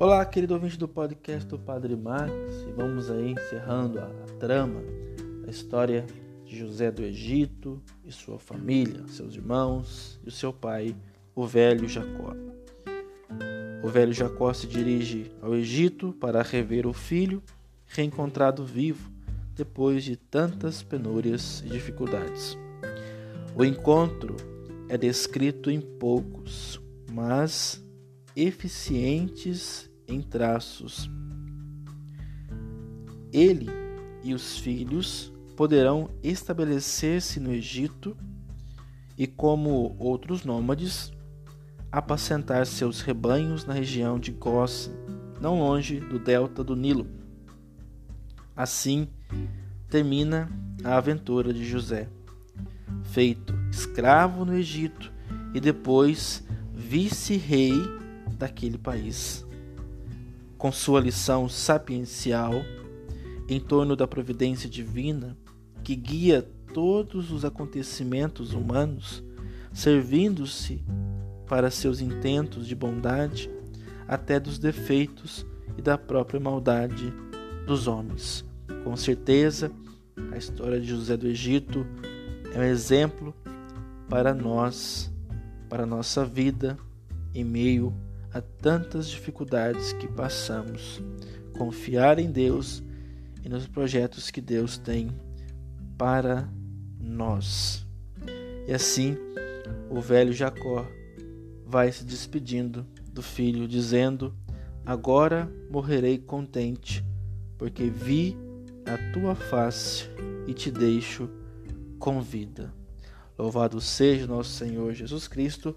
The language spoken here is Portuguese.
Olá, querido ouvinte do podcast do Padre Max, e vamos aí encerrando a, trama da história de José do Egito e sua família, seus irmãos e o seu pai, o velho Jacó. O velho Jacó se dirige ao Egito para rever o filho reencontrado vivo depois de tantas penúrias e dificuldades. O encontro é descrito em poucos, mas eficientes em traços. Ele e os filhos poderão estabelecer-se no Egito e, como outros nômades, apacentar seus rebanhos na região de Gósen, não longe do delta do Nilo. Assim termina a aventura de José, feito escravo no Egito e depois vice-rei daquele país com sua lição sapiencial em torno da providência divina que guia todos os acontecimentos humanos, servindo-se para seus intentos de bondade até dos defeitos e da própria maldade dos homens. Com certeza, a história de José do Egito é um exemplo para nós, para nossa vida em meio a tantas dificuldades que passamos, confiar em Deus e nos projetos que Deus tem para nós. E assim, o velho Jacó vai se despedindo do filho, dizendo: Agora morrerei contente, porque vi a tua face e te deixo com vida. Louvado seja nosso Senhor Jesus Cristo